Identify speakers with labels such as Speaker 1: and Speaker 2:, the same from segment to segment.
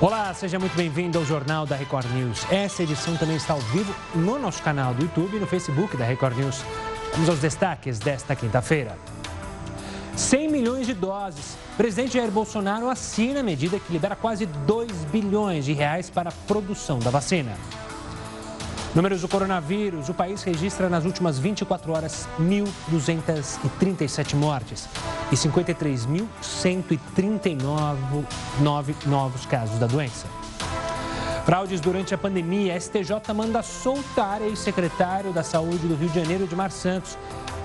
Speaker 1: Olá, seja muito bem-vindo ao Jornal da Record News. Essa edição também está ao vivo no nosso canal do YouTube e no Facebook da Record News. Vamos aos destaques desta quinta-feira. 100 milhões de doses. O presidente Jair Bolsonaro assina a medida que libera quase 2 bilhões de reais para a produção da vacina. Números do coronavírus: o país registra nas últimas 24 horas 1.237 mortes e 53.139 novos casos da doença. Fraudes durante a pandemia: STJ manda soltar ex-secretário da Saúde do Rio de Janeiro, Edmar Santos.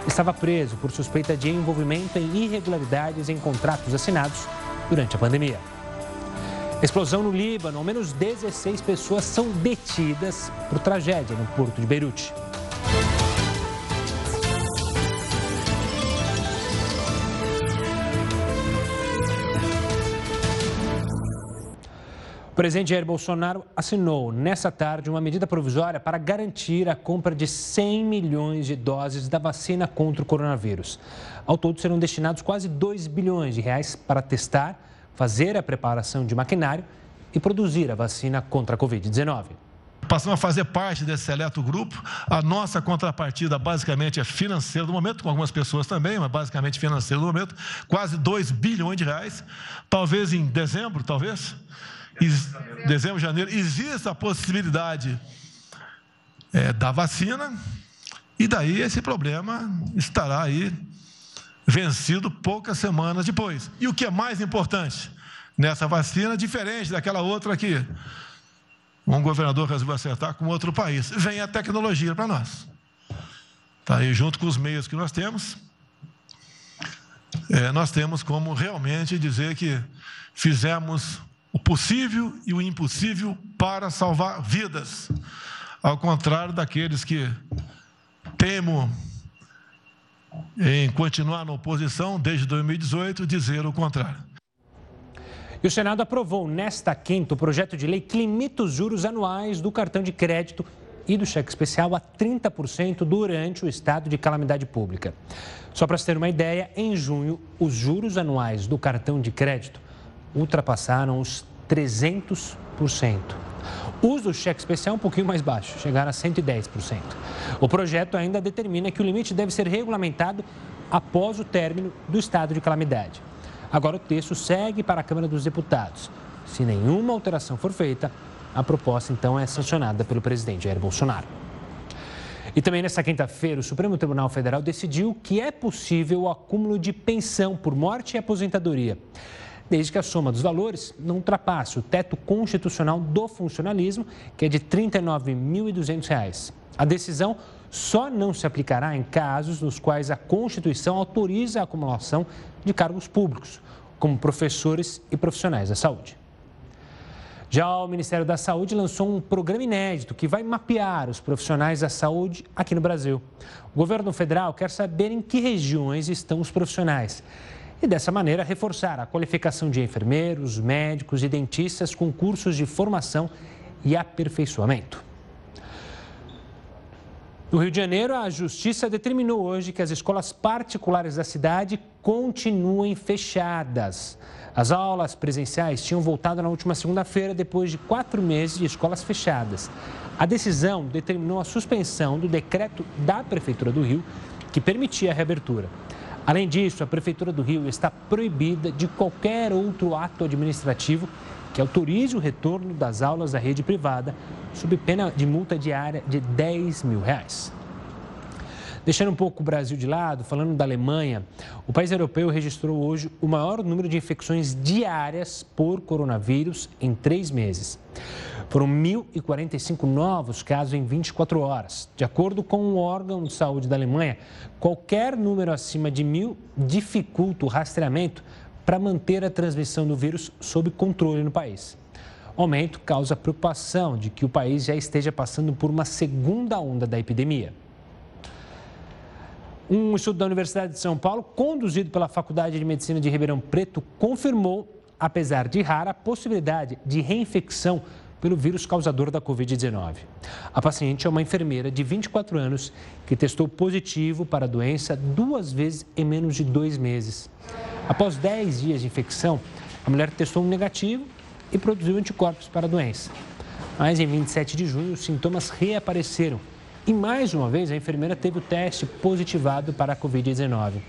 Speaker 1: Estava preso por suspeita de envolvimento em irregularidades em contratos assinados durante a pandemia. Explosão no Líbano, ao menos 16 pessoas são detidas por tragédia no porto de Beirute. O presidente Jair Bolsonaro assinou nessa tarde uma medida provisória para garantir a compra de 100 milhões de doses da vacina contra o coronavírus. Ao todo serão destinados quase 2 bilhões de reais para testar fazer a preparação de maquinário e produzir a vacina contra a Covid-19.
Speaker 2: Passamos a fazer parte desse seleto grupo. A nossa contrapartida basicamente é financeira do momento, com algumas pessoas também, mas basicamente financeira do momento, quase 2 bilhões de reais. Talvez em dezembro, talvez, dezembro, janeiro, exista a possibilidade é, da vacina, e daí esse problema estará aí vencido poucas semanas depois. E o que é mais importante nessa vacina, diferente daquela outra que um governador resolveu acertar com outro país, vem a tecnologia para nós. Tá aí junto com os meios que nós temos, é, nós temos como realmente dizer que fizemos o possível e o impossível para salvar vidas, ao contrário daqueles que temem em continuar na oposição desde 2018, dizer o contrário.
Speaker 1: E o Senado aprovou nesta quinta o projeto de lei que limita os juros anuais do cartão de crédito e do cheque especial a 30% durante o estado de calamidade pública. Só para se ter uma ideia, em junho, os juros anuais do cartão de crédito ultrapassaram os 300%. Os do cheque especial um pouquinho mais baixo, chegaram a 110%. O projeto ainda determina que o limite deve ser regulamentado após o término do estado de calamidade. Agora o texto segue para a Câmara dos Deputados. Se nenhuma alteração for feita, a proposta então é sancionada pelo presidente Jair Bolsonaro. E também nesta quinta-feira, o Supremo Tribunal Federal decidiu que é possível o acúmulo de pensão por morte e aposentadoria desde que a soma dos valores não ultrapasse o teto constitucional do funcionalismo, que é de R$ 39.200. A decisão só não se aplicará em casos nos quais a Constituição autoriza a acumulação de cargos públicos, como professores e profissionais da saúde. Já o Ministério da Saúde lançou um programa inédito que vai mapear os profissionais da saúde aqui no Brasil. O governo federal quer saber em que regiões estão os profissionais e, dessa maneira, reforçar a qualificação de enfermeiros, médicos e dentistas com cursos de formação e aperfeiçoamento. No Rio de Janeiro, a Justiça determinou hoje que as escolas particulares da cidade continuem fechadas. As aulas presenciais tinham voltado na última segunda-feira, depois de quatro meses de escolas fechadas. A decisão determinou a suspensão do decreto da Prefeitura do Rio, que permitia a reabertura. Além disso, a Prefeitura do Rio está proibida de qualquer outro ato administrativo que autorize o retorno das aulas da rede privada, sob pena de multa diária de 10 mil reais. Deixando um pouco o Brasil de lado, falando da Alemanha, o país europeu registrou hoje o maior número de infecções diárias por coronavírus em três meses. Foram 1.045 novos casos em 24 horas. De acordo com o órgão de saúde da Alemanha, qualquer número acima de mil dificulta o rastreamento para manter a transmissão do vírus sob controle no país. O aumento causa preocupação de que o país já esteja passando por uma segunda onda da epidemia. Um estudo da Universidade de São Paulo, conduzido pela Faculdade de Medicina de Ribeirão Preto, confirmou, apesar de rara, a possibilidade de reinfecção pelo vírus causador da Covid-19. A paciente é uma enfermeira de 24 anos que testou positivo para a doença duas vezes em menos de dois meses. Após 10 dias de infecção, a mulher testou um negativo e produziu anticorpos para a doença. Mas em 27 de junho, os sintomas reapareceram e mais uma vez a enfermeira teve o teste positivado para a Covid-19.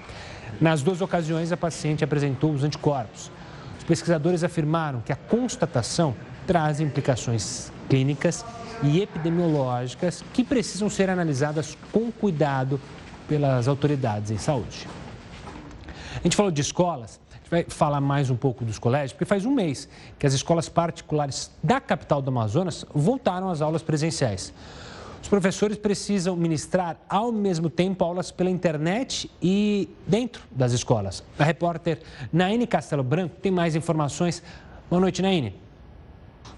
Speaker 1: Nas duas ocasiões, a paciente apresentou os anticorpos. Os pesquisadores afirmaram que a constatação traz implicações clínicas e epidemiológicas que precisam ser analisadas com cuidado pelas autoridades em saúde. A gente falou de escolas, a gente vai falar mais um pouco dos colégios, porque faz um mês que as escolas particulares da capital do Amazonas voltaram às aulas presenciais. Os professores precisam ministrar ao mesmo tempo aulas pela internet e dentro das escolas. A repórter Naine Castelo Branco tem mais informações. Boa noite, Naine.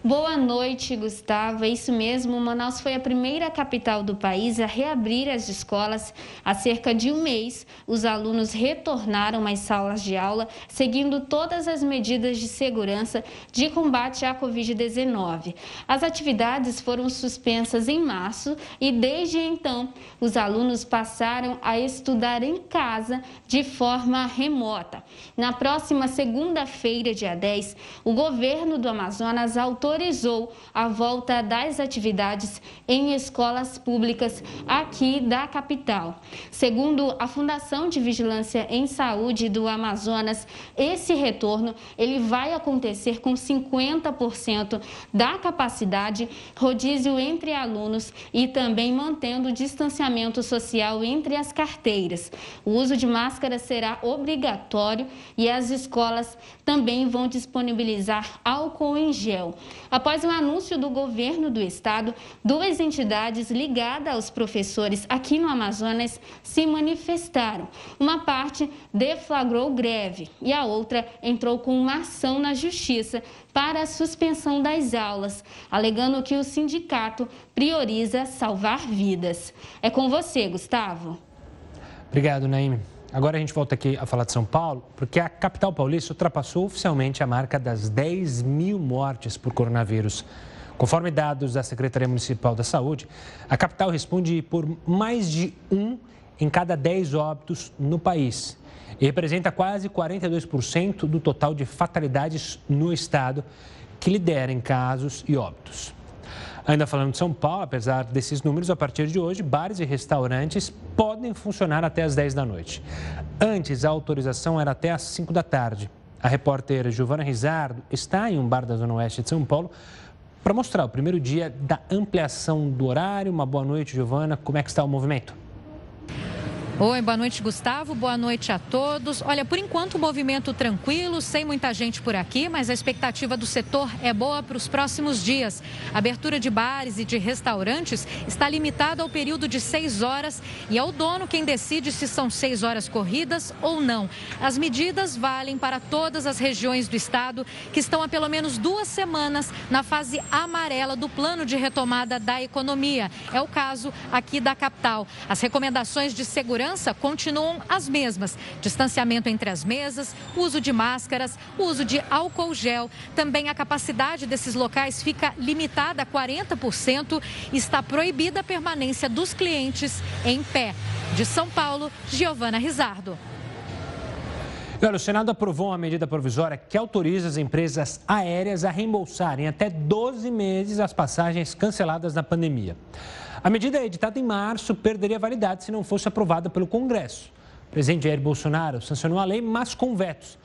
Speaker 3: Boa noite, Gustavo. É isso mesmo, Manaus foi a primeira capital do país a reabrir as escolas. Há cerca de um mês, os alunos retornaram às salas de aula, seguindo todas as medidas de segurança de combate à Covid-19. As atividades foram suspensas em março e, desde então, os alunos passaram a estudar em casa de forma remota. Na próxima segunda-feira, dia 10, o governo do Amazonas autorizou autorizou a volta das atividades em escolas públicas aqui da capital. Segundo a Fundação de Vigilância em Saúde do Amazonas, esse retorno ele vai acontecer com 50% da capacidade, rodízio entre alunos e também mantendo o distanciamento social entre as carteiras. O uso de máscara será obrigatório e as escolas também vão disponibilizar álcool em gel. Após o anúncio do governo do estado, duas entidades ligadas aos professores aqui no Amazonas se manifestaram. Uma parte deflagrou greve e a outra entrou com uma ação na justiça para a suspensão das aulas, alegando que o sindicato prioriza salvar vidas. É com você, Gustavo.
Speaker 1: Obrigado, Naime. Agora a gente volta aqui a falar de São Paulo, porque a capital paulista ultrapassou oficialmente a marca das 10 mil mortes por coronavírus. Conforme dados da Secretaria Municipal da Saúde, a capital responde por mais de um em cada 10 óbitos no país e representa quase 42% do total de fatalidades no estado, que lidera em casos e óbitos. Ainda falando de São Paulo, apesar desses números, a partir de hoje, bares e restaurantes podem funcionar até às 10 da noite. Antes, a autorização era até às 5 da tarde. A repórter Giovana Rizardo está em um bar da Zona Oeste de São Paulo para mostrar o primeiro dia da ampliação do horário. Uma boa noite, Giovana. Como é que está o movimento?
Speaker 4: Oi, boa noite, Gustavo. Boa noite a todos. Olha, por enquanto movimento tranquilo, sem muita gente por aqui, mas a expectativa do setor é boa para os próximos dias. A abertura de bares e de restaurantes está limitada ao período de seis horas e é o dono quem decide se são seis horas corridas ou não. As medidas valem para todas as regiões do estado que estão há pelo menos duas semanas na fase amarela do plano de retomada da economia. É o caso aqui da capital. As recomendações de segurança segurança continuam as mesmas: distanciamento entre as mesas, uso de máscaras, uso de álcool gel. Também a capacidade desses locais fica limitada a 40% e está proibida a permanência dos clientes em pé. De São Paulo, Giovana Rizardo.
Speaker 1: Olha, o Senado aprovou uma medida provisória que autoriza as empresas aéreas a reembolsarem até 12 meses as passagens canceladas na pandemia. A medida editada em março perderia validade se não fosse aprovada pelo Congresso. O presidente Jair Bolsonaro sancionou a lei, mas com vetos.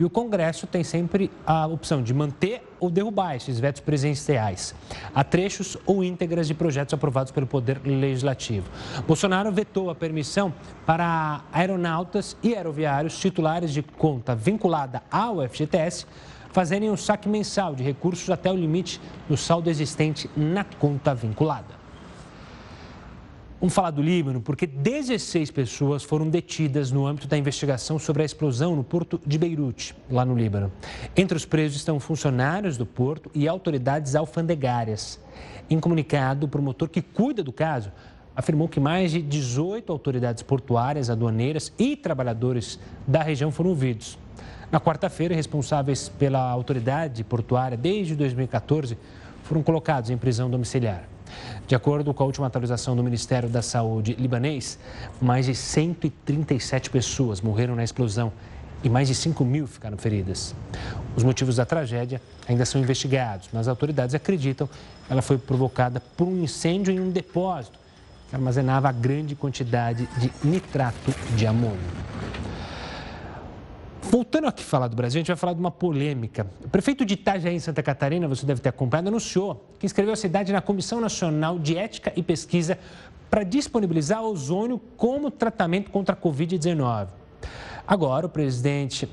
Speaker 1: E o Congresso tem sempre a opção de manter ou derrubar esses vetos presidenciais a trechos ou íntegras de projetos aprovados pelo Poder Legislativo. Bolsonaro vetou a permissão para aeronautas e aeroviários titulares de conta vinculada ao FGTS fazerem um saque mensal de recursos até o limite do saldo existente na conta vinculada. Vamos falar do Líbano, porque 16 pessoas foram detidas no âmbito da investigação sobre a explosão no porto de Beirute, lá no Líbano. Entre os presos estão funcionários do porto e autoridades alfandegárias. Em comunicado, o promotor que cuida do caso afirmou que mais de 18 autoridades portuárias, aduaneiras e trabalhadores da região foram ouvidos. Na quarta-feira, responsáveis pela autoridade portuária desde 2014 foram colocados em prisão domiciliar. De acordo com a última atualização do Ministério da Saúde libanês, mais de 137 pessoas morreram na explosão e mais de 5 mil ficaram feridas. Os motivos da tragédia ainda são investigados, mas as autoridades acreditam que ela foi provocada por um incêndio em um depósito que armazenava grande quantidade de nitrato de amônio. Voltando aqui a falar do Brasil, a gente vai falar de uma polêmica. O prefeito de Itajaí, em Santa Catarina, você deve ter acompanhado, anunciou que inscreveu a cidade na Comissão Nacional de Ética e Pesquisa para disponibilizar ozônio como tratamento contra a Covid-19. Agora, o presidente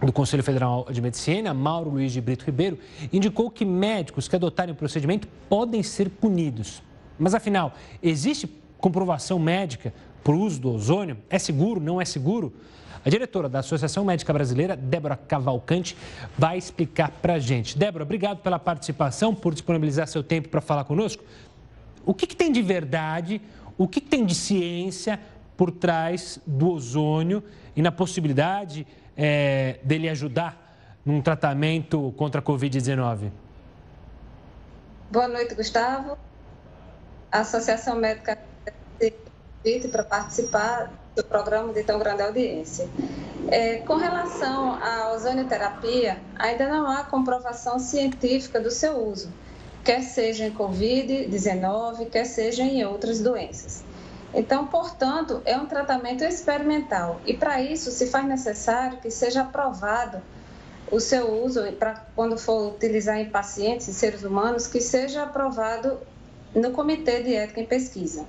Speaker 1: do Conselho Federal de Medicina, Mauro Luiz de Brito Ribeiro, indicou que médicos que adotarem o procedimento podem ser punidos. Mas afinal, existe comprovação médica para o uso do ozônio? É seguro? Não é seguro? A diretora da Associação Médica Brasileira, Débora Cavalcante, vai explicar para a gente. Débora, obrigado pela participação, por disponibilizar seu tempo para falar conosco. O que, que tem de verdade, o que, que tem de ciência por trás do ozônio e na possibilidade é, dele ajudar num tratamento contra a Covid-19?
Speaker 5: Boa noite, Gustavo. A Associação Médica para participar do programa de tão grande audiência. É, com relação à ozonioterapia, ainda não há comprovação científica do seu uso, quer seja em Covid-19, quer seja em outras doenças. Então, portanto, é um tratamento experimental e para isso se faz necessário que seja aprovado o seu uso para quando for utilizar em pacientes e seres humanos, que seja aprovado no Comitê de Ética em Pesquisa.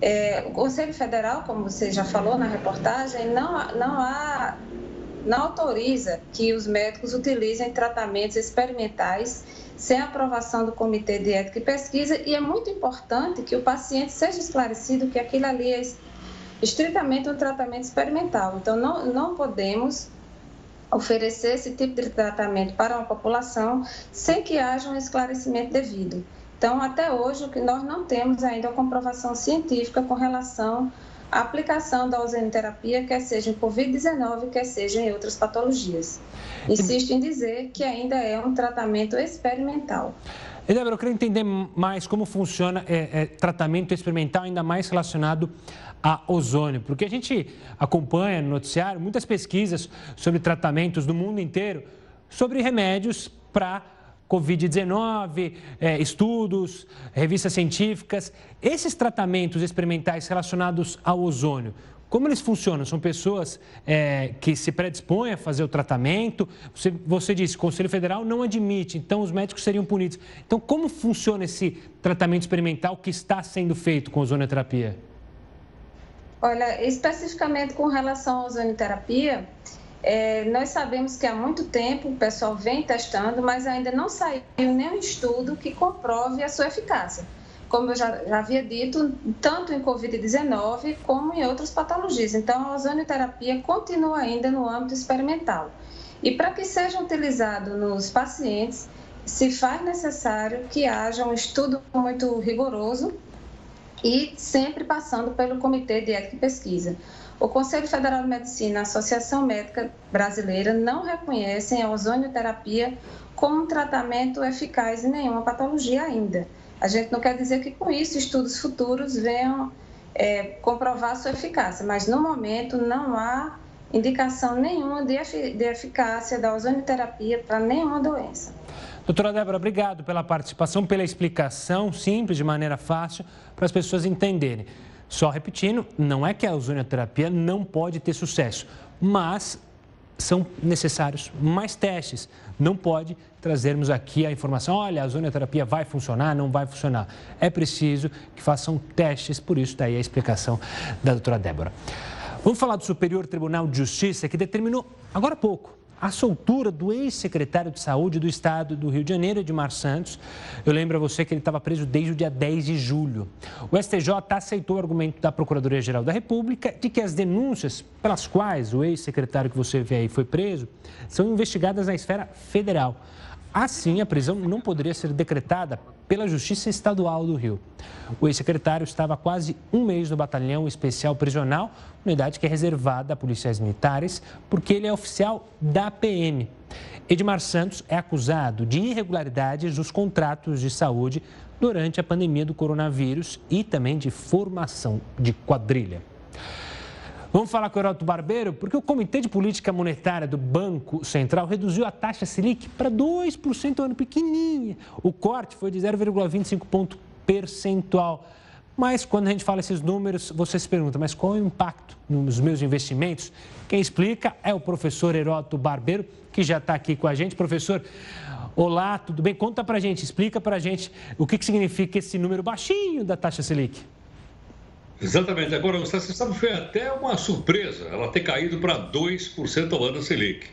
Speaker 5: É, o Conselho Federal, como você já falou na reportagem, não, não, há, não autoriza que os médicos utilizem tratamentos experimentais sem aprovação do Comitê de Ética e Pesquisa, e é muito importante que o paciente seja esclarecido que aquilo ali é estritamente um tratamento experimental. Então, não, não podemos oferecer esse tipo de tratamento para uma população sem que haja um esclarecimento devido. Então, até hoje, nós não temos ainda a comprovação científica com relação à aplicação da ozonioterapia, quer seja em Covid-19, quer seja em outras patologias. Insisto em dizer que ainda é um tratamento experimental.
Speaker 1: E Débora, eu queria entender mais como funciona é, é, tratamento experimental, ainda mais relacionado a ozônio, porque a gente acompanha no noticiário muitas pesquisas sobre tratamentos do mundo inteiro sobre remédios para Covid-19, é, estudos, revistas científicas. Esses tratamentos experimentais relacionados ao ozônio, como eles funcionam? São pessoas é, que se predispõem a fazer o tratamento. Você, você disse, o Conselho Federal não admite, então os médicos seriam punidos. Então, como funciona esse tratamento experimental que está sendo feito com ozonioterapia?
Speaker 5: Olha, especificamente com relação à ozonioterapia, é, nós sabemos que há muito tempo o pessoal vem testando, mas ainda não saiu nenhum estudo que comprove a sua eficácia. Como eu já, já havia dito, tanto em Covid-19 como em outras patologias. Então, a ozonioterapia continua ainda no âmbito experimental. E para que seja utilizado nos pacientes, se faz necessário que haja um estudo muito rigoroso e sempre passando pelo Comitê de Ética e Pesquisa. O Conselho Federal de Medicina e a Associação Médica Brasileira não reconhecem a ozonioterapia como um tratamento eficaz em nenhuma patologia ainda. A gente não quer dizer que com isso estudos futuros venham é, comprovar sua eficácia, mas no momento não há indicação nenhuma de, eficácia da ozonioterapia para nenhuma doença.
Speaker 1: Doutora Débora, obrigado pela participação, pela explicação simples, de maneira fácil, para as pessoas entenderem. Só repetindo, não é que a ozonioterapia não pode ter sucesso, mas são necessários mais testes. Não pode trazermos aqui a informação, olha, a ozonioterapia vai funcionar, não vai funcionar. É preciso que façam testes, por isso daí a explicação da doutora Débora. Vamos falar do Superior Tribunal de Justiça, que determinou agora há pouco a soltura do ex-secretário de Saúde do Estado do Rio de Janeiro, Edmar Santos. Eu lembro a você que ele estava preso desde o dia 10 de julho. O STJ aceitou o argumento da Procuradoria-Geral da República de que as denúncias pelas quais o ex-secretário que você vê aí foi preso são investigadas na esfera federal. Assim, a prisão não poderia ser decretada pela Justiça Estadual do Rio. O ex-secretário estava há quase um mês no Batalhão Especial Prisional, unidade que é reservada a policiais militares, porque ele é oficial da PM. Edmar Santos é acusado de irregularidades dos contratos de saúde durante a pandemia do coronavírus e também de formação de quadrilha. Vamos falar com o Heroto Barbeiro, porque o Comitê de Política Monetária do Banco Central reduziu a taxa Selic para 2% ao ano, pequenininha. O corte foi de 0,25 ponto percentual. Mas quando a gente fala esses números, você se pergunta, mas qual é o impacto nos meus investimentos? Quem explica é o professor Heroto Barbeiro, que já está aqui com a gente. Professor, olá, tudo bem? Conta para a gente, explica para a gente o que, que significa esse número baixinho da taxa Selic.
Speaker 6: Exatamente. Agora, você sabe, foi até uma surpresa ela ter caído para 2% ao ano Selic.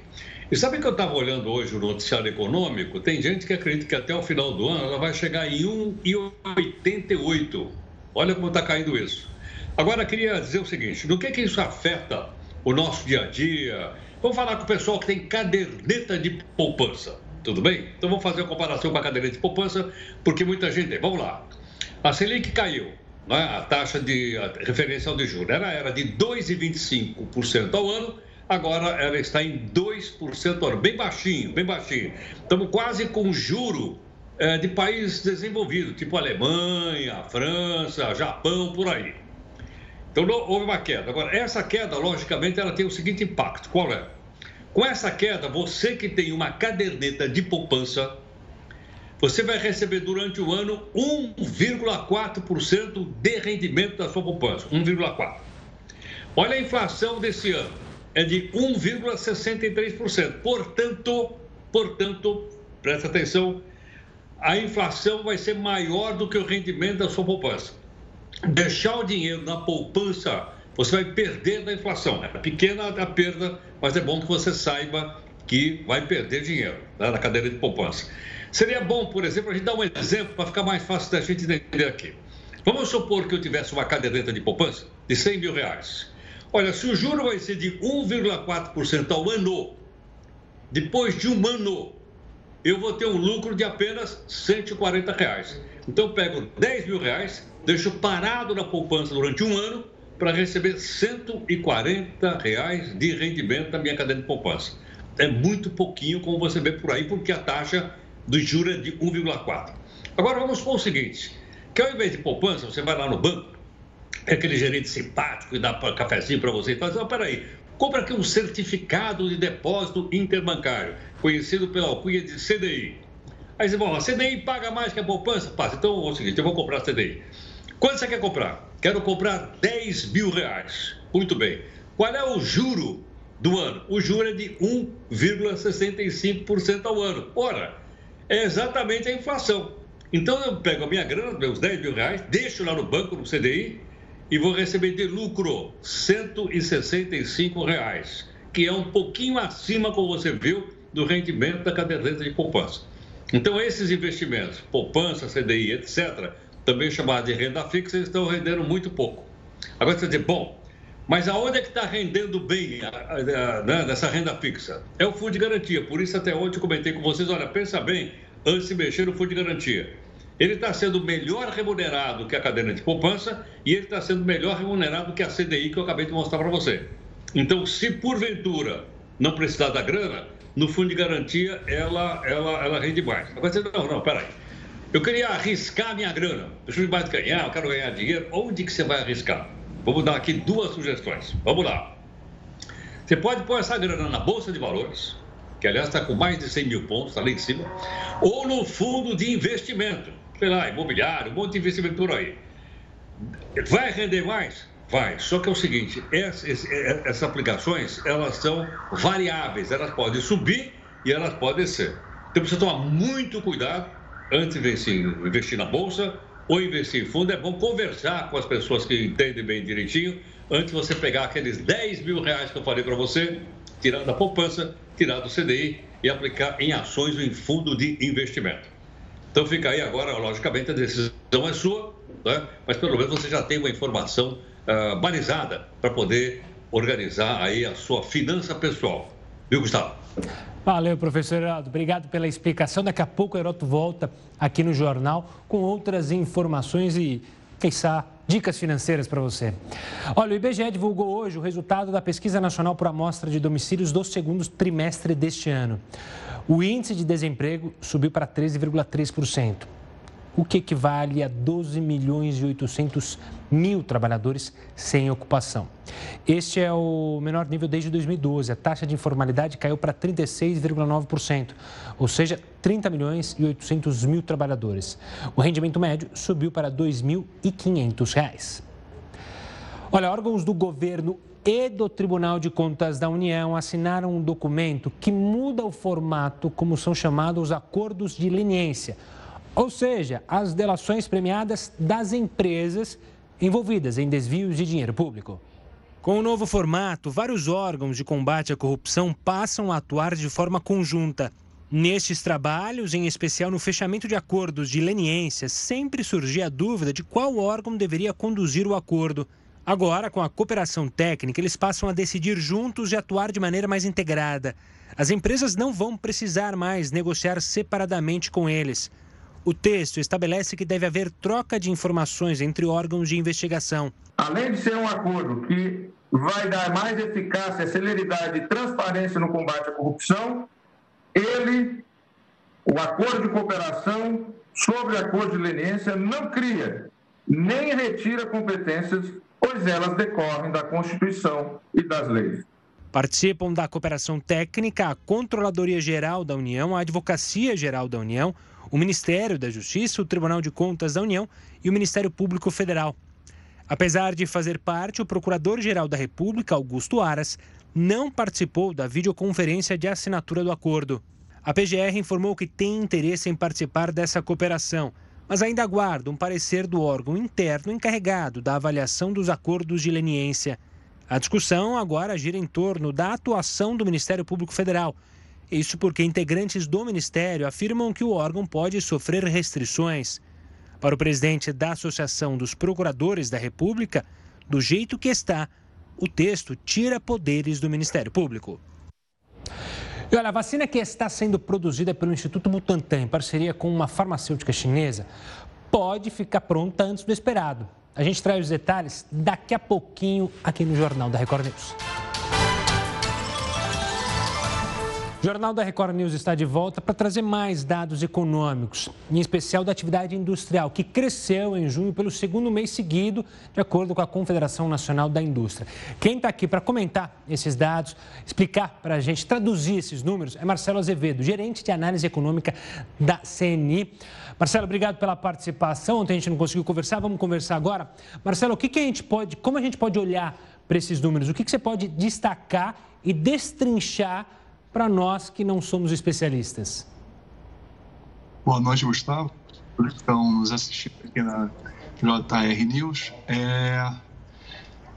Speaker 6: E sabe que eu estava olhando hoje o noticiário econômico? Tem gente que acredita que até o final do ano ela vai chegar em 1,88. Olha como está caindo isso. Agora, queria dizer o seguinte: no que, que isso afeta o nosso dia a dia? Vamos falar com o pessoal que tem caderneta de poupança. Tudo bem? Então vamos fazer a comparação com a caderneta de poupança, porque muita gente tem. Vamos lá. A Selic caiu a taxa de referencial de juros. Ela era de 2,25% ao ano, agora ela está em 2% ao ano, bem baixinho, bem baixinho. Estamos quase com juro é, de países desenvolvidos, tipo Alemanha, França, Japão, por aí. Então houve uma queda. Agora, essa queda, logicamente, ela tem o seguinte impacto: qual é? Com essa queda, você que tem uma caderneta de poupança, você vai receber durante o ano 1,4% de rendimento da sua poupança. 1,4%. Olha a inflação desse ano, é de 1,63%. Portanto, portanto, presta atenção, a inflação vai ser maior do que o rendimento da sua poupança. Deixar o dinheiro na poupança, você vai perder da inflação. É pequena a perda, mas é bom que você saiba que vai perder dinheiro né, na cadeira de poupança. Seria bom, por exemplo, a gente dar um exemplo para ficar mais fácil da gente entender aqui. Vamos supor que eu tivesse uma caderneta de poupança de 100 mil reais. Olha, se o juro vai ser de 1,4% ao ano, depois de um ano, eu vou ter um lucro de apenas 140 reais. Então, eu pego 10 mil reais, deixo parado na poupança durante um ano para receber 140 reais de rendimento da minha cadeia de poupança. É muito pouquinho, como você vê por aí, porque a taxa do juros é de 1,4. Agora vamos para o seguinte, que ao invés de poupança, você vai lá no banco, é aquele gerente simpático e dá cafezinho para você e fala, não, peraí, compra aqui um certificado de depósito interbancário, conhecido pela alcunha de CDI. Aí você fala, a CDI paga mais que a poupança? Passa, então é o seguinte, eu vou comprar a CDI. Quanto você quer comprar? Quero comprar 10 mil reais. Muito bem. Qual é o juro do ano? O juro é de 1,65% ao ano. Ora, é exatamente a inflação. Então eu pego a minha grana, meus 10 mil reais, deixo lá no banco, no CDI, e vou receber de lucro 165 reais, que é um pouquinho acima, como você viu, do rendimento da caderneta de poupança. Então esses investimentos, poupança, CDI, etc., também chamados de renda fixa, estão rendendo muito pouco. Agora você dizer, bom, mas aonde é que está rendendo bem a, a, a, né, dessa renda fixa? É o fundo de garantia. Por isso, até ontem comentei com vocês: olha, pensa bem antes de mexer no fundo de garantia. Ele está sendo melhor remunerado que a cadeira de poupança e ele está sendo melhor remunerado que a CDI que eu acabei de mostrar para você. Então, se porventura não precisar da grana, no fundo de garantia ela, ela, ela rende mais. Agora você, não, não, peraí. Eu queria arriscar minha grana. Eu mais ganhar, eu quero ganhar dinheiro. Onde que você vai arriscar? Vamos dar aqui duas sugestões. Vamos lá. Você pode pôr essa grana na Bolsa de Valores, que aliás está com mais de 100 mil pontos, está lá em cima, ou no fundo de investimento, sei lá, imobiliário, um monte de investimento por aí. Vai render mais? Vai. Só que é o seguinte, essas, essas aplicações, elas são variáveis, elas podem subir e elas podem descer. Então precisa tomar muito cuidado antes de investir, investir na Bolsa ou investir em fundo, é bom conversar com as pessoas que entendem bem direitinho, antes de você pegar aqueles 10 mil reais que eu falei para você, tirar da poupança, tirar do CDI e aplicar em ações ou em fundo de investimento. Então fica aí agora, logicamente, a decisão é sua, né? mas pelo menos você já tem uma informação uh, balizada para poder organizar aí a sua finança pessoal. Viu, Gustavo?
Speaker 1: Valeu, professor Heroto. Obrigado pela explicação. Daqui a pouco o Heroto volta aqui no jornal com outras informações e, quem sabe, dicas financeiras para você. Olha, o IBGE divulgou hoje o resultado da Pesquisa Nacional por Amostra de Domicílios do segundo trimestre deste ano. O índice de desemprego subiu para 13,3%. O que equivale a 12 milhões e 800 mil trabalhadores sem ocupação. Este é o menor nível desde 2012. A taxa de informalidade caiu para 36,9%, ou seja, 30 milhões e 800 mil trabalhadores. O rendimento médio subiu para R$ 2.500. Olha, órgãos do governo e do Tribunal de Contas da União assinaram um documento que muda o formato como são chamados os acordos de leniência, ou seja, as delações premiadas das empresas envolvidas em desvios de dinheiro público. Com o novo formato, vários órgãos de combate à corrupção passam a atuar de forma conjunta. Nestes trabalhos, em especial no fechamento de acordos de leniência, sempre surgia a dúvida de qual órgão deveria conduzir o acordo. Agora, com a cooperação técnica, eles passam a decidir juntos e atuar de maneira mais integrada. As empresas não vão precisar mais negociar separadamente com eles. O texto estabelece que deve haver troca de informações entre órgãos de investigação.
Speaker 7: Além de ser um acordo que vai dar mais eficácia, celeridade e transparência no combate à corrupção, ele, o acordo de cooperação sobre acordo de leniência, não cria nem retira competências, pois elas decorrem da Constituição e das leis.
Speaker 1: Participam da cooperação técnica a Controladoria Geral da União, a Advocacia Geral da União, o Ministério da Justiça, o Tribunal de Contas da União e o Ministério Público Federal. Apesar de fazer parte, o Procurador-Geral da República, Augusto Aras, não participou da videoconferência de assinatura do acordo. A PGR informou que tem interesse em participar dessa cooperação, mas ainda aguarda um parecer do órgão interno encarregado da avaliação dos acordos de leniência. A discussão agora gira em torno da atuação do Ministério Público Federal isso porque integrantes do Ministério afirmam que o órgão pode sofrer restrições. Para o presidente da Associação dos Procuradores da República, do jeito que está, o texto tira poderes do Ministério Público. E olha, a vacina que está sendo produzida pelo Instituto Butantan em parceria com uma farmacêutica chinesa pode ficar pronta antes do esperado. A gente traz os detalhes daqui a pouquinho aqui no Jornal da Record News. O Jornal da Record News está de volta para trazer mais dados econômicos, em especial da atividade industrial, que cresceu em junho pelo segundo mês seguido, de acordo com a Confederação Nacional da Indústria. Quem está aqui para comentar esses dados, explicar para a gente, traduzir esses números, é Marcelo Azevedo, gerente de análise econômica da CNI. Marcelo, obrigado pela participação. Ontem a gente não conseguiu conversar, vamos conversar agora. Marcelo, o que, que a gente pode, como a gente pode olhar para esses números? O que, que você pode destacar e destrinchar? Para nós que não somos especialistas?
Speaker 8: Boa noite, Gustavo. Por que estão nos assistindo aqui na JR News. É,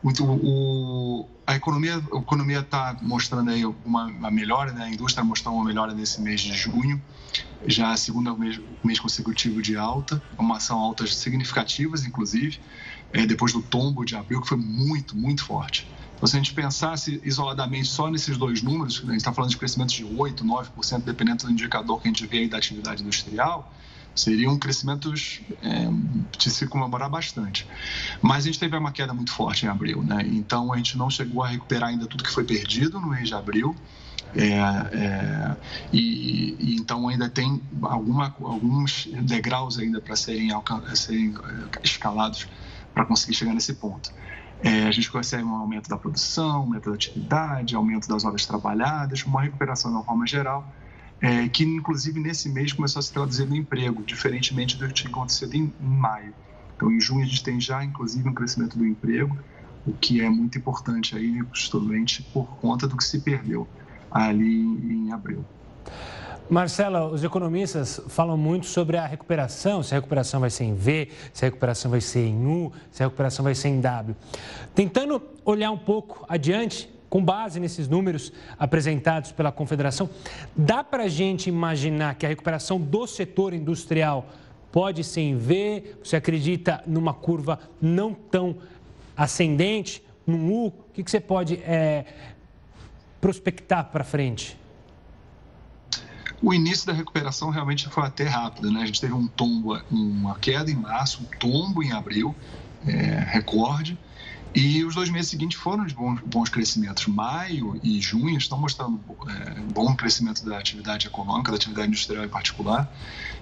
Speaker 8: o, a economia a economia está mostrando aí uma, uma, melhora, né? a indústria mostrou uma melhora nesse mês de junho, já segundo mês, mês consecutivo de alta, uma ação altas significativas, inclusive, é, depois do tombo de abril, que foi muito, muito forte. Então, se a gente pensasse isoladamente só nesses dois números, a gente está falando de crescimento de 8%, 9%, dependendo do indicador que a gente vê aí da atividade industrial, seriam crescimentos é, de se comemorar bastante. Mas a gente teve uma queda muito forte em abril, né? então a gente não chegou a recuperar ainda tudo que foi perdido no mês de abril. É, é, e, e, então ainda tem alguma, alguns degraus ainda para serem, serem é, escalados para conseguir chegar nesse ponto. É, a gente consegue um aumento da produção, aumento da atividade, aumento das horas trabalhadas, uma recuperação de uma forma geral, é, que inclusive nesse mês começou a se traduzir no emprego, diferentemente do que tinha acontecido em, em maio. Então, em junho a gente tem já, inclusive, um crescimento do emprego, o que é muito importante aí, justamente por conta do que se perdeu ali em abril.
Speaker 1: Marcela, os economistas falam muito sobre a recuperação, se a recuperação vai ser em V, se a recuperação vai ser em U, se a recuperação vai ser em W. Tentando olhar um pouco adiante, com base nesses números apresentados pela Confederação, dá para a gente imaginar que a recuperação do setor industrial pode ser em V? Você acredita numa curva não tão ascendente, num U? O que, você pode é, prospectar para frente?
Speaker 8: O início da recuperação realmente foi até rápido, né? A gente teve um tombo, uma queda em março, um tombo em abril, é, recorde. E os dois meses seguintes foram de bons, bons crescimentos. Maio e junho estão mostrando é, bom crescimento da atividade econômica, da atividade industrial em particular.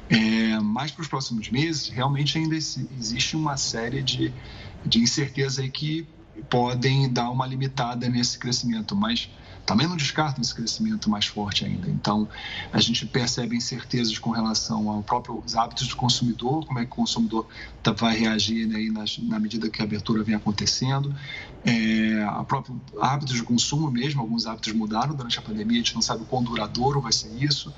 Speaker 8: É, mas para os próximos meses, realmente ainda existe uma série de, de incertezas aí que podem dar uma limitada nesse crescimento, mas também não descartam esse crescimento mais forte ainda. Então, a gente percebe incertezas com relação aos próprios hábitos do consumidor, como é que o consumidor tá, vai reagir né, na, medida que a abertura vem acontecendo. É, a próprio hábitos de consumo mesmo, alguns hábitos mudaram durante a pandemia, a gente não sabe o quão duradouro vai ser isso.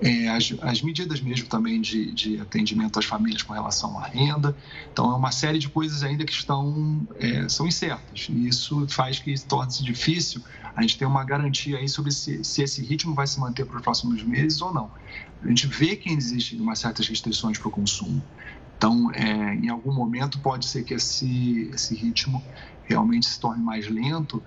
Speaker 8: É, as, as, medidas mesmo também de, de, atendimento às famílias com relação à renda. Então, é uma série de coisas ainda que estão, é, são incertas. E isso faz que torne-se difícil a gente ter uma garantia aí sobre se, se esse ritmo vai se manter para os próximos meses ou não. A gente vê que existem uma certas restrições para o consumo. Então, é, em algum momento pode ser que esse, esse ritmo realmente se torne mais lento.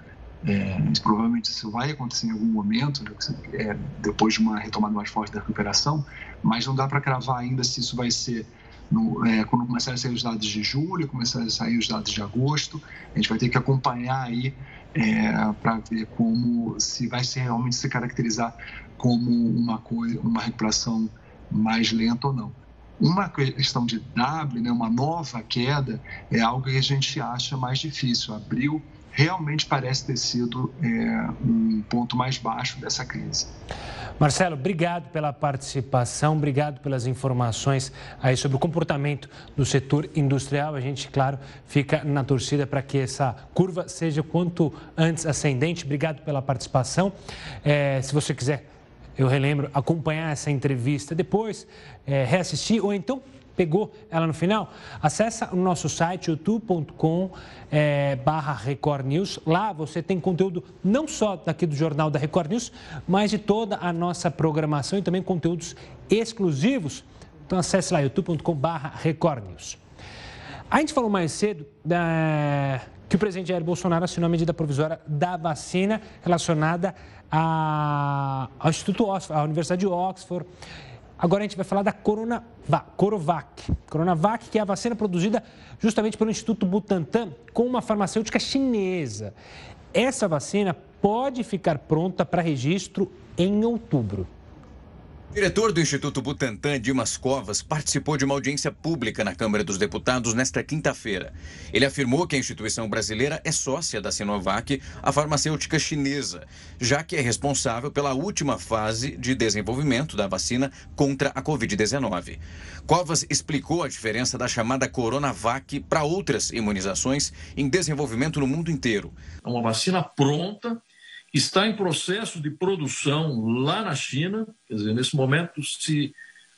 Speaker 8: É, provavelmente isso vai acontecer em algum momento, né, é, depois de uma retomada mais forte da recuperação, mas não dá para cravar ainda se isso vai ser no, é, quando começarem a sair os dados de julho, começarem a sair os dados de agosto. A gente vai ter que acompanhar aí é, para ver como se vai se realmente se caracterizar como uma coisa, uma recuperação mais lenta ou não. Uma questão de W, né, uma nova queda, é algo que a gente acha mais difícil. Abril realmente parece ter sido é, um ponto mais baixo dessa crise.
Speaker 1: Marcelo, obrigado pela participação, obrigado pelas informações aí sobre o comportamento do setor industrial. A gente, claro, fica na torcida para que essa curva seja quanto antes ascendente. Obrigado pela participação. É, se você quiser, eu relembro, acompanhar essa entrevista depois, é, reassistir ou então Pegou ela no final? Acesse o nosso site youtube.com é, barra Record News. Lá você tem conteúdo não só daqui do Jornal da Record News, mas de toda a nossa programação e também conteúdos exclusivos. Então acesse lá youtube.com barra Record News. A gente falou mais cedo da, que o presidente Jair Bolsonaro assinou a medida provisória da vacina relacionada a, ao Instituto Oxford, à Universidade de Oxford. Agora a gente vai falar da Coronavac, Coronavac. Que é a vacina produzida justamente pelo Instituto Butantan com uma farmacêutica chinesa. Essa vacina pode ficar pronta para registro em outubro.
Speaker 9: Diretor do Instituto Butantan, Dimas Covas, participou de uma audiência pública na Câmara dos Deputados nesta quinta-feira. Ele afirmou que a instituição brasileira é sócia da Sinovac, a farmacêutica chinesa, já que é responsável pela última fase de desenvolvimento da vacina contra a Covid-19. Covas explicou a diferença da chamada Coronavac para outras imunizações em desenvolvimento no mundo inteiro.
Speaker 10: É uma vacina pronta está em processo de produção lá na China, quer dizer, nesse momento se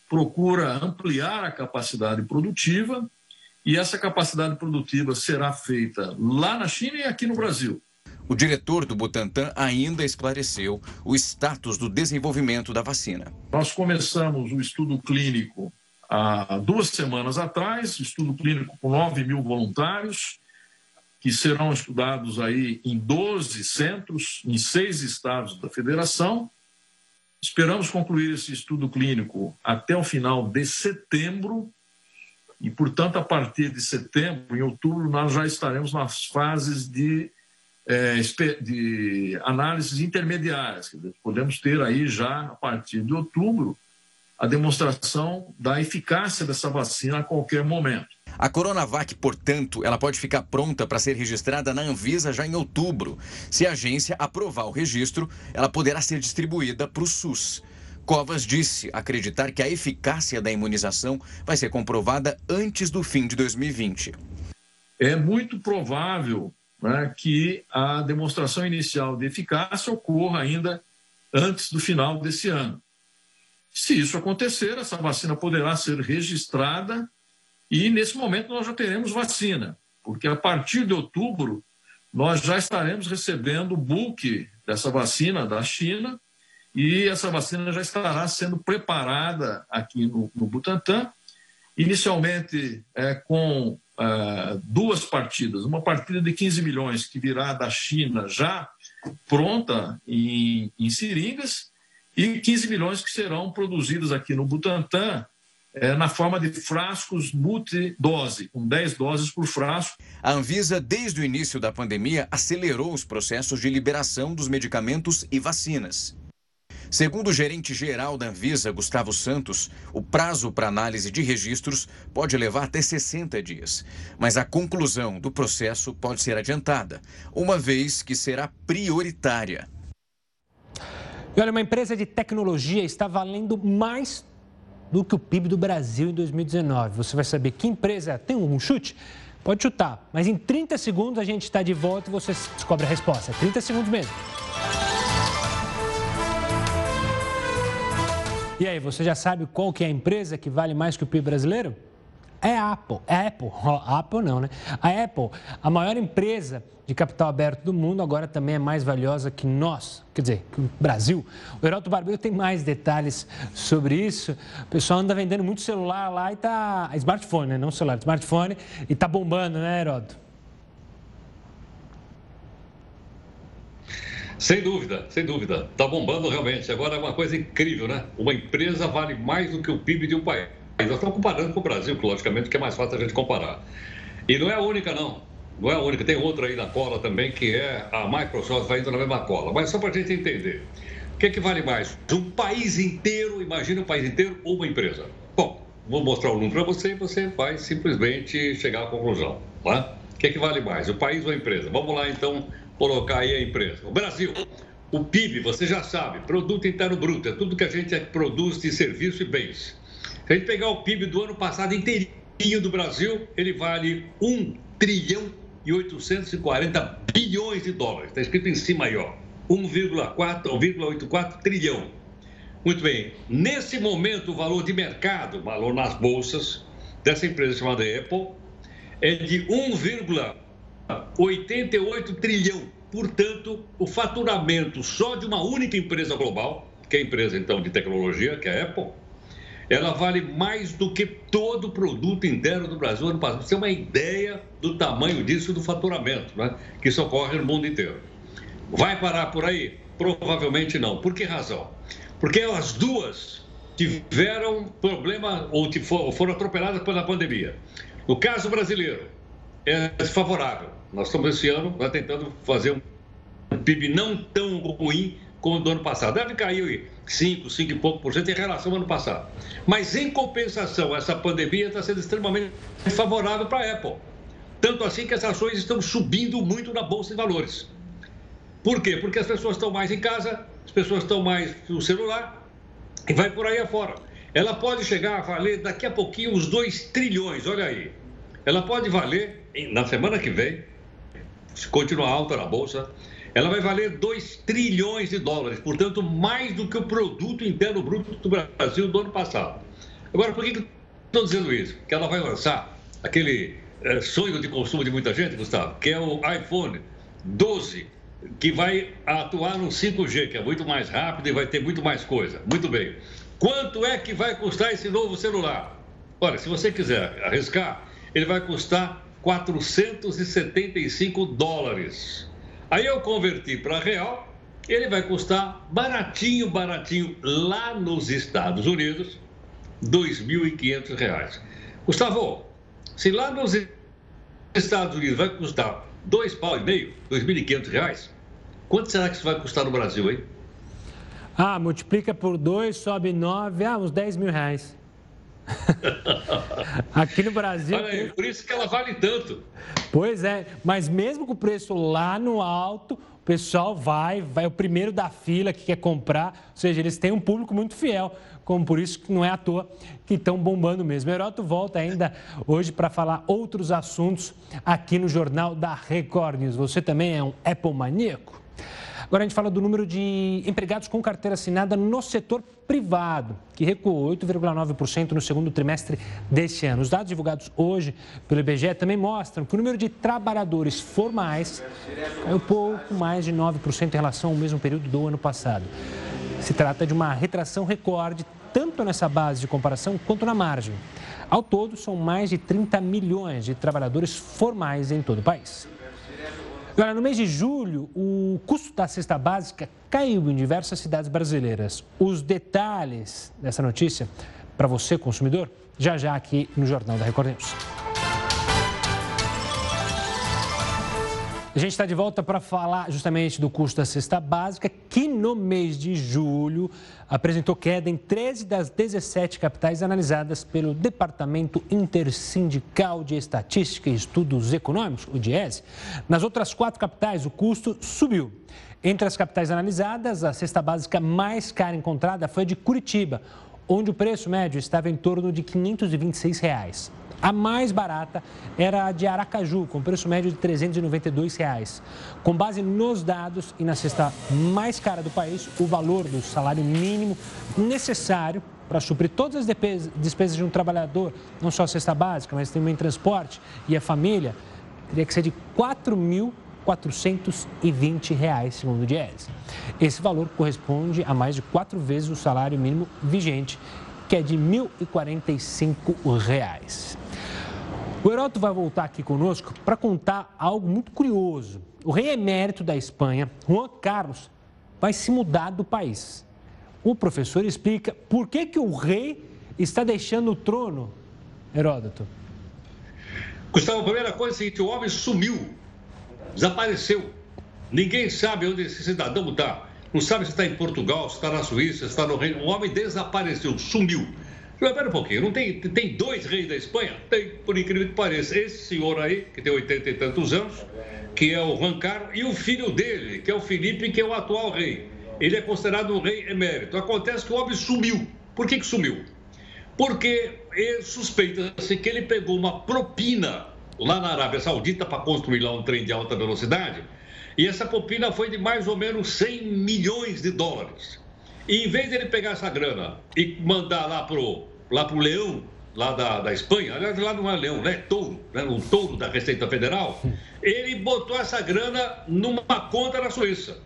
Speaker 10: procura ampliar a capacidade produtiva e essa capacidade produtiva será feita lá na China e aqui no Brasil.
Speaker 9: O diretor do Butantan ainda esclareceu o status do desenvolvimento da vacina.
Speaker 10: Nós começamos o estudo clínico há duas semanas atrás, estudo clínico com 9 mil voluntários, que serão estudados aí em 12 centros, em seis estados da federação. Esperamos concluir esse estudo clínico até o final de setembro e, portanto, a partir de setembro, em outubro, nós já estaremos nas fases de, é, de análises intermediárias. Podemos ter aí já, a partir de outubro, a demonstração da eficácia dessa vacina a qualquer momento.
Speaker 9: A Coronavac, portanto, ela pode ficar pronta para ser registrada na Anvisa já em outubro. Se a agência aprovar o registro, ela poderá ser distribuída para o SUS. Covas disse acreditar que a eficácia da imunização vai ser comprovada antes do fim de 2020.
Speaker 10: É muito provável né, que a demonstração inicial de eficácia ocorra ainda antes do final desse ano. Se isso acontecer, essa vacina poderá ser registrada e nesse momento nós já teremos vacina, porque a partir de outubro nós já estaremos recebendo o book dessa vacina da China e essa vacina já estará sendo preparada aqui no, no Butantan, inicialmente é, com é, duas partidas, uma partida de 15 milhões que virá da China já pronta em, em seringas e 15 milhões que serão produzidos aqui no Butantan é, na forma de frascos multidose, com 10 doses por frasco.
Speaker 9: A Anvisa, desde o início da pandemia, acelerou os processos de liberação dos medicamentos e vacinas. Segundo o gerente geral da Anvisa, Gustavo Santos, o prazo para análise de registros pode levar até 60 dias. Mas a conclusão do processo pode ser adiantada, uma vez que será prioritária.
Speaker 1: E olha, uma empresa de tecnologia está valendo mais do que o PIB do Brasil em 2019. Você vai saber que empresa é. Tem um chute? Pode chutar, mas em 30 segundos a gente está de volta e você descobre a resposta. 30 segundos mesmo. E aí, você já sabe qual que é a empresa que vale mais que o PIB brasileiro? É a Apple. É a Apple. Apple não, né? A Apple, a maior empresa de capital aberto do mundo, agora também é mais valiosa que nós, quer dizer, que o Brasil. O Heroto Barbeiro tem mais detalhes sobre isso. O pessoal anda vendendo muito celular lá e tá. Smartphone, né? Não celular, smartphone. E tá bombando, né, Heroto?
Speaker 6: Sem dúvida, sem dúvida. Está bombando realmente. Agora é uma coisa incrível, né? Uma empresa vale mais do que o PIB de um país. Nós estamos comparando com o Brasil, logicamente, que é mais fácil a gente comparar. E não é a única, não. Não é a única. Tem outra aí na cola também, que é a Microsoft, vai indo na mesma cola. Mas só para a gente entender. O que é que vale mais? Um país inteiro, imagina um país inteiro ou uma empresa? Bom, vou mostrar o número para você e você vai simplesmente chegar à conclusão. Tá? O que é que vale mais? O país ou a empresa? Vamos lá, então colocar aí a empresa. O Brasil, o PIB, você já sabe, Produto Interno Bruto, é tudo que a gente produz de serviço e bens. Se a gente pegar o PIB do ano passado inteirinho do Brasil, ele vale 1 trilhão e 840 bilhões de dólares. Está escrito em cima aí, ó. 1,84 trilhão. Muito bem. Nesse momento, o valor de mercado, o valor nas bolsas dessa empresa chamada Apple, é de 1, 88 trilhão. Portanto, o faturamento só de uma única empresa global, que é a empresa então de tecnologia, que é a Apple, ela vale mais do que todo produto interno do Brasil ano passado. Você tem uma ideia do tamanho disso do faturamento, né? que isso ocorre no mundo inteiro. Vai parar por aí? Provavelmente não. Por que razão? Porque as duas tiveram problema ou foram atropeladas pela pandemia. No caso brasileiro, é desfavorável. Nós estamos esse ano né, tentando fazer um PIB não tão ruim como do ano passado. Deve cair 5, 5 e pouco por cento em relação ao ano passado. Mas, em compensação, essa pandemia está sendo extremamente favorável para a Apple. Tanto assim que as ações estão subindo muito na Bolsa de Valores. Por quê? Porque as pessoas estão mais em casa, as pessoas estão mais no celular e vai por aí afora. Ela pode chegar a valer daqui a pouquinho os 2 trilhões, olha aí. Ela pode valer na semana que vem, se continuar alta na Bolsa, ela vai valer 2 trilhões de dólares, portanto, mais do que o produto interno bruto do Brasil do ano passado. Agora, por que estou dizendo isso? Que ela vai lançar aquele é, sonho de consumo de muita gente, Gustavo, que é o iPhone 12, que vai atuar no 5G, que é muito mais rápido e vai ter muito mais coisa. Muito bem. Quanto é que vai custar esse novo celular? Olha, se você quiser arriscar, ele vai custar 475 dólares. Aí eu converti para real, ele vai custar baratinho, baratinho, lá nos Estados Unidos, R$ 2.500. Gustavo, se lá nos Estados Unidos vai custar dois pau e meio, R$ 2.500, quanto será que isso vai custar no Brasil, hein?
Speaker 1: Ah, multiplica por dois, sobe nove, ah, uns 10 mil reais. Aqui no Brasil.
Speaker 6: Olha aí, por isso que ela vale tanto.
Speaker 1: Pois é, mas mesmo com o preço lá no alto, o pessoal vai, vai o primeiro da fila que quer comprar. Ou seja, eles têm um público muito fiel, como por isso que não é à toa que estão bombando mesmo. Heroto volta ainda hoje para falar outros assuntos aqui no Jornal da Record News. Você também é um Apple maníaco? Agora a gente fala do número de empregados com carteira assinada no setor privado, que recuou 8,9% no segundo trimestre deste ano. Os dados divulgados hoje pelo IBGE também mostram que o número de trabalhadores formais caiu pouco mais de 9% em relação ao mesmo período do ano passado. Se trata de uma retração recorde, tanto nessa base de comparação quanto na margem. Ao todo, são mais de 30 milhões de trabalhadores formais em todo o país. Agora, no mês de julho, o custo da cesta básica caiu em diversas cidades brasileiras. Os detalhes dessa notícia para você, consumidor, já já aqui no Jornal da Record News. A gente está de volta para falar justamente do custo da cesta básica, que no mês de julho apresentou queda em 13 das 17 capitais analisadas pelo Departamento Intersindical de Estatística e Estudos Econômicos, o DIES. Nas outras quatro capitais, o custo subiu. Entre as capitais analisadas, a cesta básica mais cara encontrada foi a de Curitiba, onde o preço médio estava em torno de 526 reais. A mais barata era a de Aracaju, com preço médio de 392 reais. Com base nos dados e na cesta mais cara do país, o valor do salário mínimo necessário para suprir todas as despesas de um trabalhador, não só a cesta básica, mas também transporte e a família, teria que ser de 4.420 reais, segundo o Diese. Esse valor corresponde a mais de quatro vezes o salário mínimo vigente, que é de 1.045 reais. O Heroto vai voltar aqui conosco para contar algo muito curioso. O rei emérito da Espanha, Juan Carlos, vai se mudar do país. O professor explica por que, que o rei está deixando o trono, Heródoto.
Speaker 6: Gustavo, a primeira coisa é a seguinte, o homem sumiu, desapareceu. Ninguém sabe onde esse cidadão está. Não sabe se está em Portugal, se está na Suíça, se está no Reino. O homem desapareceu, sumiu. Espera um pouquinho, não tem, tem dois reis da Espanha? Tem, por incrível que pareça. Esse senhor aí, que tem 80 e tantos anos, que é o Juan Carlos, e o filho dele, que é o Felipe, que é o atual rei. Ele é considerado um rei emérito. Acontece que o homem sumiu. Por que, que sumiu? Porque suspeita-se que ele pegou uma propina lá na Arábia Saudita para construir lá um trem de alta velocidade. E essa propina foi de mais ou menos 100 milhões de dólares. E em vez de ele pegar essa grana e mandar lá pro, lá pro Leão, lá da, da Espanha, aliás, lá não é Leão, né? Touro, né? um touro da Receita Federal, ele botou essa grana numa conta na Suíça.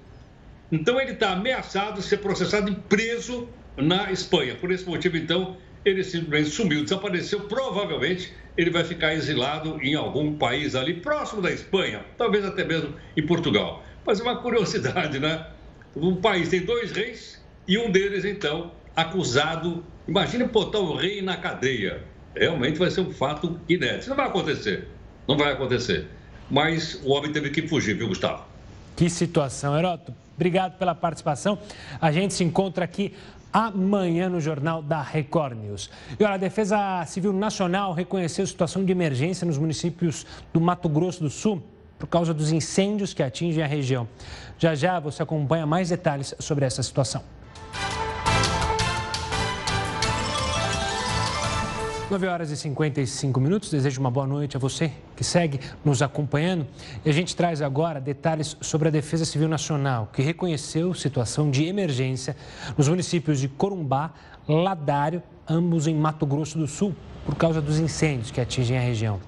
Speaker 6: Então ele está ameaçado de ser processado e preso na Espanha. Por esse motivo, então, ele simplesmente sumiu, desapareceu. Provavelmente ele vai ficar exilado em algum país ali próximo da Espanha, talvez até mesmo em Portugal. Mas é uma curiosidade, né? Um país tem dois reis e um deles, então, acusado. Imagina botar o rei na cadeia. Realmente vai ser um fato inédito. Isso não vai acontecer. Não vai acontecer. Mas o homem teve que fugir, viu, Gustavo?
Speaker 1: Que situação, Heroto. Obrigado pela participação. A gente se encontra aqui amanhã no Jornal da Record News. E olha, a Defesa Civil Nacional reconheceu situação de emergência nos municípios do Mato Grosso do Sul por causa dos incêndios que atingem a região. Já já você acompanha mais detalhes sobre essa situação. 9 horas e 55 minutos. Desejo uma boa noite a você que segue nos acompanhando. E a gente traz agora detalhes sobre a Defesa Civil Nacional, que reconheceu situação de emergência nos municípios de Corumbá, Ladário, ambos em Mato Grosso do Sul, por causa dos incêndios que atingem a região.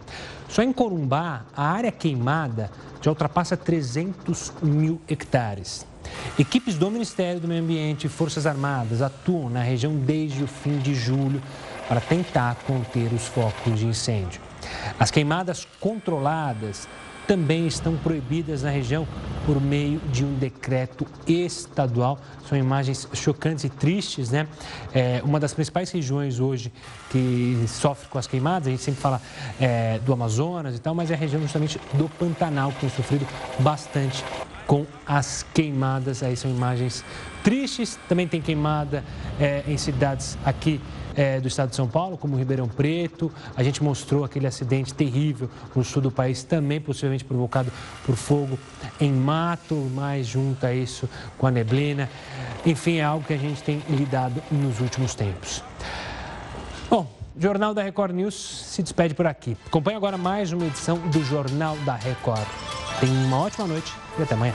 Speaker 1: Só em Corumbá, a área queimada já ultrapassa 300 mil hectares. Equipes do Ministério do Meio Ambiente e Forças Armadas atuam na região desde o fim de julho para tentar conter os focos de incêndio. As queimadas controladas também estão proibidas na região por meio de um decreto estadual. São imagens chocantes e tristes, né? É uma das principais regiões hoje que sofre com as queimadas, a gente sempre fala é, do Amazonas e tal, mas é a região justamente do Pantanal que tem sofrido bastante com as queimadas. Aí são imagens tristes. Também tem queimada é, em cidades aqui é, do estado de São Paulo, como Ribeirão Preto. A gente mostrou aquele acidente terrível no sul do país, também possivelmente provocado por fogo em mato, mais junto a isso com a neblina. Enfim, é algo que a gente tem lidado nos últimos tempos. Bom, Jornal da Record News se despede por aqui. Acompanhe agora mais uma edição do Jornal da Record. Tenha uma ótima noite e até amanhã.